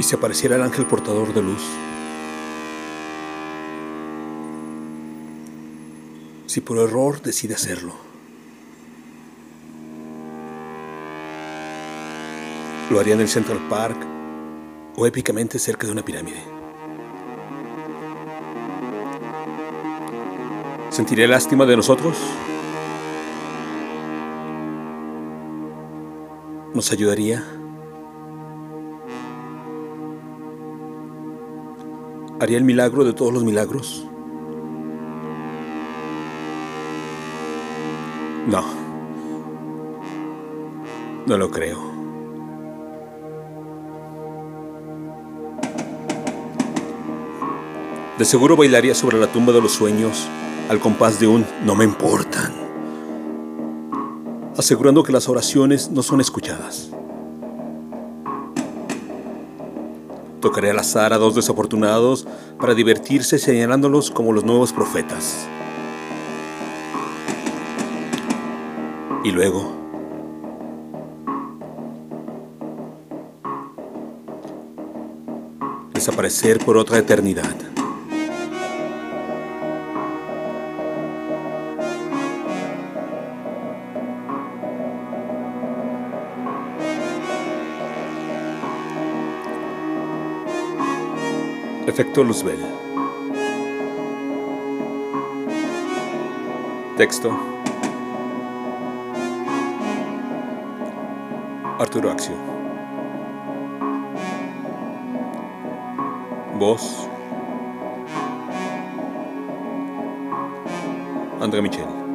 y se apareciera el ángel portador de luz. Si por error decide hacerlo, lo haría en el Central Park o épicamente cerca de una pirámide. ¿Sentiría lástima de nosotros? ¿Nos ayudaría? ¿Haría el milagro de todos los milagros? No. No lo creo. De seguro bailaría sobre la tumba de los sueños al compás de un no me importan, asegurando que las oraciones no son escuchadas. Tocaré al azar a dos desafortunados para divertirse señalándolos como los nuevos profetas. Y luego... Desaparecer por otra eternidad. Efecto Luzbel. Texto. Arturo Axio. Voz. André Michel.